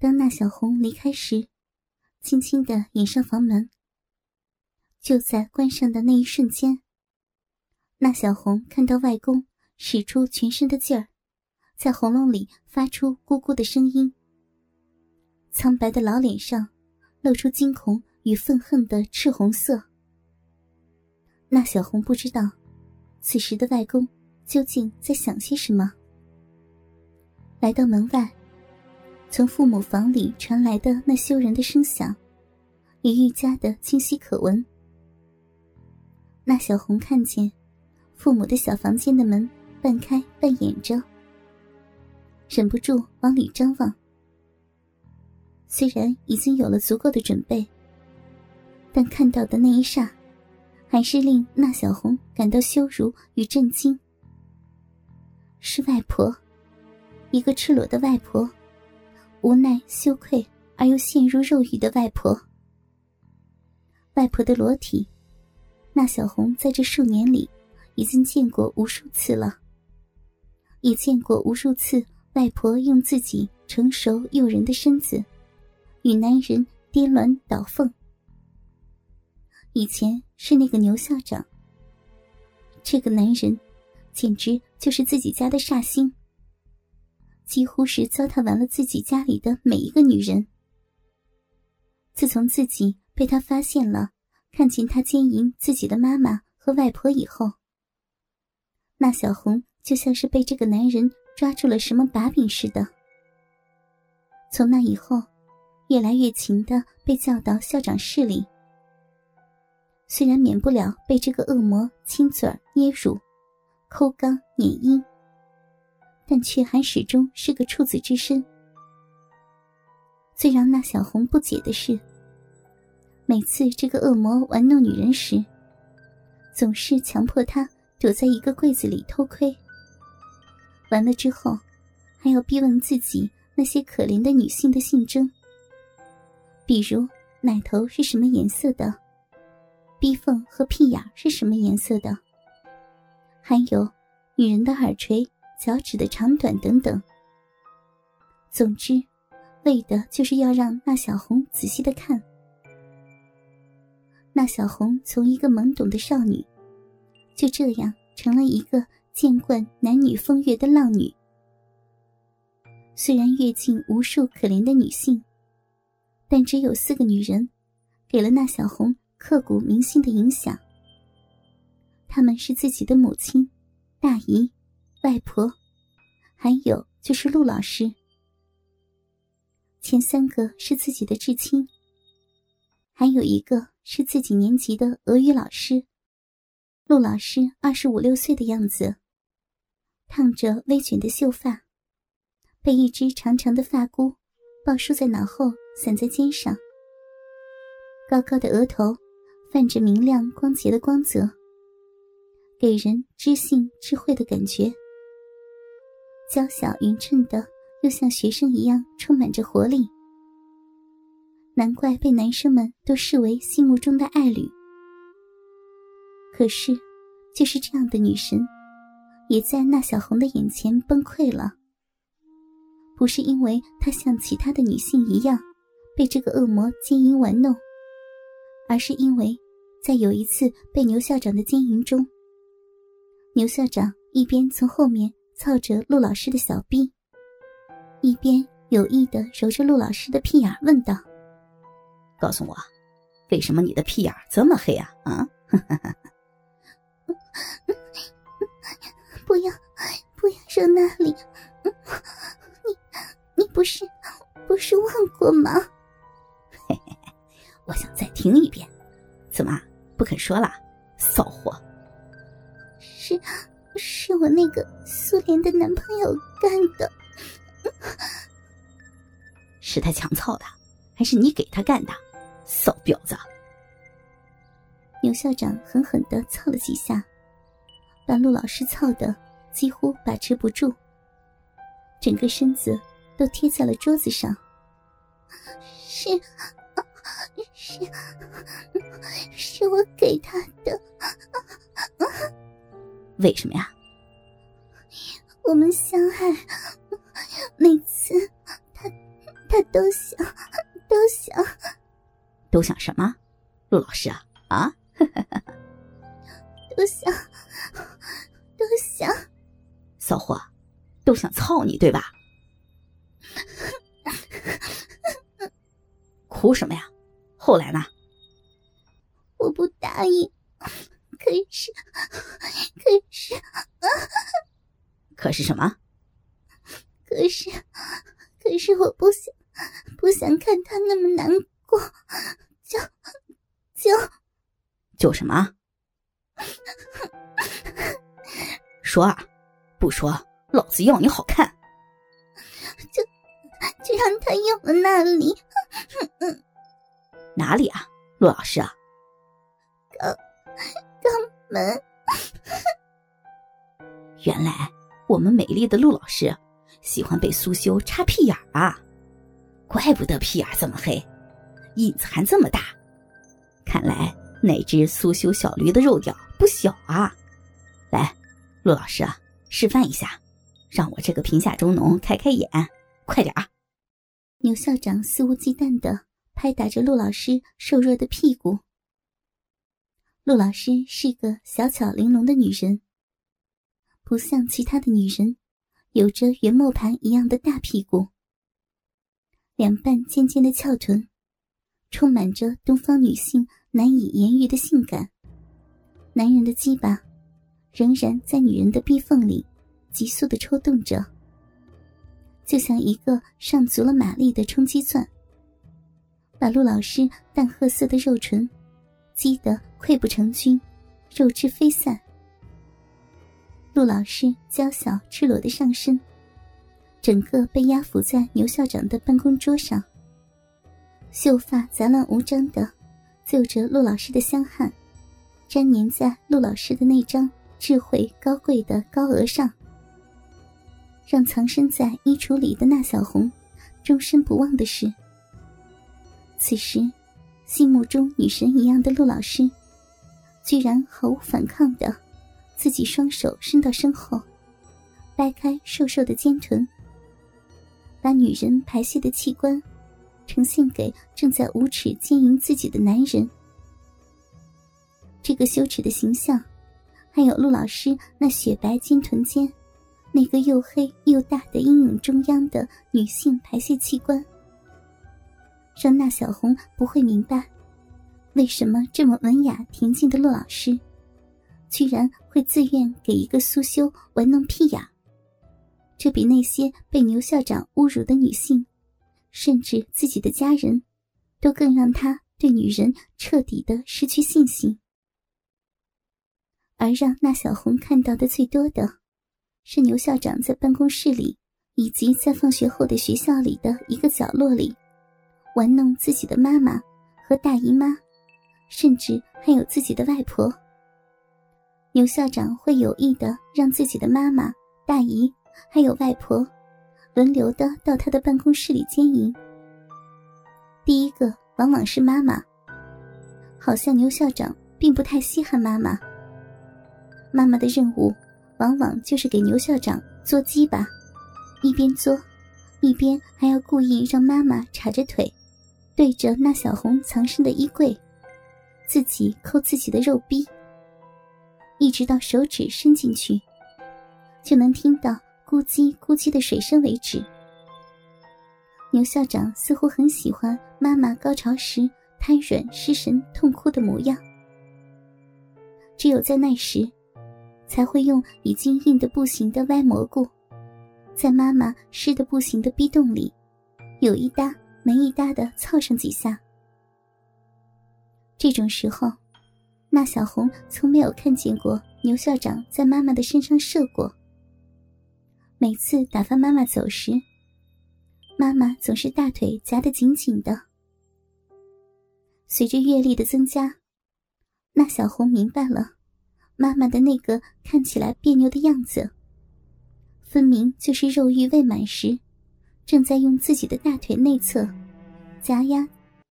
当那小红离开时，轻轻的掩上房门。就在关上的那一瞬间，那小红看到外公使出全身的劲儿，在喉咙里发出咕咕的声音。苍白的老脸上露出惊恐与愤恨的赤红色。那小红不知道，此时的外公究竟在想些什么。来到门外，从父母房里传来的那羞人的声响，也愈加的清晰可闻。那小红看见，父母的小房间的门半开半掩着，忍不住往里张望。虽然已经有了足够的准备，但看到的那一刹，还是令那小红感到羞辱与震惊。是外婆，一个赤裸的外婆，无奈、羞愧而又陷入肉欲的外婆。外婆的裸体，那小红在这数年里已经见过无数次了，也见过无数次外婆用自己成熟诱人的身子。与男人颠鸾倒凤。以前是那个牛校长，这个男人简直就是自己家的煞星，几乎是糟蹋完了自己家里的每一个女人。自从自己被他发现了，看见他奸淫自己的妈妈和外婆以后，那小红就像是被这个男人抓住了什么把柄似的。从那以后。越来越勤的被叫到校长室里，虽然免不了被这个恶魔亲嘴捏乳、抠肛碾阴，但却还始终是个处子之身。最让那小红不解的是，每次这个恶魔玩弄女人时，总是强迫她躲在一个柜子里偷窥。完了之后，还要逼问自己那些可怜的女性的性征。比如奶头是什么颜色的，逼缝和屁眼是什么颜色的，还有女人的耳垂、脚趾的长短等等。总之，为的就是要让那小红仔细的看。那小红从一个懵懂的少女，就这样成了一个见惯男女风月的浪女。虽然阅尽无数可怜的女性。但只有四个女人，给了那小红刻骨铭心的影响。她们是自己的母亲、大姨、外婆，还有就是陆老师。前三个是自己的至亲，还有一个是自己年级的俄语老师。陆老师二十五六岁的样子，烫着微卷的秀发，被一只长长的发箍抱束在脑后。散在肩上，高高的额头泛着明亮光洁的光泽，给人知性智慧的感觉。娇小匀称的，又像学生一样充满着活力。难怪被男生们都视为心目中的爱侣。可是，就是这样的女神，也在那小红的眼前崩溃了。不是因为她像其他的女性一样。被这个恶魔奸淫玩弄，而是因为，在有一次被牛校长的奸淫中，牛校长一边从后面操着陆老师的小臂，一边有意的揉着陆老师的屁眼，问道：“告诉我，为什么你的屁眼这么黑啊？啊？不要，不要说那里，你，你不是，不是问过吗？” 我想再听一遍，怎么不肯说了？骚货！是，是我那个苏联的男朋友干的。是他强操的，还是你给他干的？骚婊子！牛校长狠狠的操了几下，把陆老师操的几乎把持不住，整个身子都贴在了桌子上。是。是，是我给他的。为什么呀？我们相爱，每次他他都想，都想，都想什么？陆老师啊啊！都想，都想，骚货，都想操你对吧？哭什么呀？后来呢？我不答应，可是，可是，可是什么？可是，可是我不想，不想看他那么难过，就，就，就什么？说啊，不说，老子要你好看！就，就让他用了那里，哪里啊，陆老师啊？肛，肛门。原来我们美丽的陆老师喜欢被苏修插屁眼啊，怪不得屁眼这么黑，印子还这么大。看来那只苏修小驴的肉屌不小啊！来，陆老师啊，示范一下，让我这个贫下中农开开眼，快点啊！牛校长肆无忌惮的拍打着陆老师瘦弱的屁股。陆老师是个小巧玲珑的女人，不像其他的女人，有着圆磨盘一样的大屁股，两半尖尖的翘臀，充满着东方女性难以言喻的性感。男人的鸡巴仍然在女人的逼缝里急速的抽动着，就像一个上足了马力的冲击钻，把陆老师淡褐色的肉唇击得溃不成军，肉汁飞散。陆老师娇小赤裸的上身，整个被压伏在牛校长的办公桌上，秀发杂乱无章的就着陆老师的香汗。粘粘在陆老师的那张智慧高贵的高额上，让藏身在衣橱里的那小红终身不忘的是，此时心目中女神一样的陆老师，居然毫无反抗的，自己双手伸到身后，掰开瘦瘦的尖臀，把女人排泄的器官呈现给正在无耻经营自己的男人。这个羞耻的形象，还有陆老师那雪白金臀间，那个又黑又大的阴影中央的女性排泄器官，让那小红不会明白，为什么这么文雅恬静的陆老师，居然会自愿给一个苏修玩弄屁眼。这比那些被牛校长侮辱的女性，甚至自己的家人，都更让他对女人彻底的失去信心。而让那小红看到的最多的，是牛校长在办公室里，以及在放学后的学校里的一个角落里，玩弄自己的妈妈和大姨妈，甚至还有自己的外婆。牛校长会有意的让自己的妈妈、大姨还有外婆，轮流的到他的办公室里奸淫。第一个往往是妈妈，好像牛校长并不太稀罕妈妈。妈妈的任务，往往就是给牛校长做鸡巴，一边做，一边还要故意让妈妈叉着腿，对着那小红藏身的衣柜，自己抠自己的肉逼，一直到手指伸进去，就能听到咕叽咕叽的水声为止。牛校长似乎很喜欢妈妈高潮时瘫软失神、痛哭的模样，只有在那时。才会用已经硬的不行的歪蘑菇，在妈妈湿的不行的逼洞里，有一搭没一搭的操上几下。这种时候，那小红从没有看见过牛校长在妈妈的身上射过。每次打发妈妈走时，妈妈总是大腿夹得紧紧的。随着阅历的增加，那小红明白了。妈妈的那个看起来别扭的样子，分明就是肉欲未满时，正在用自己的大腿内侧夹压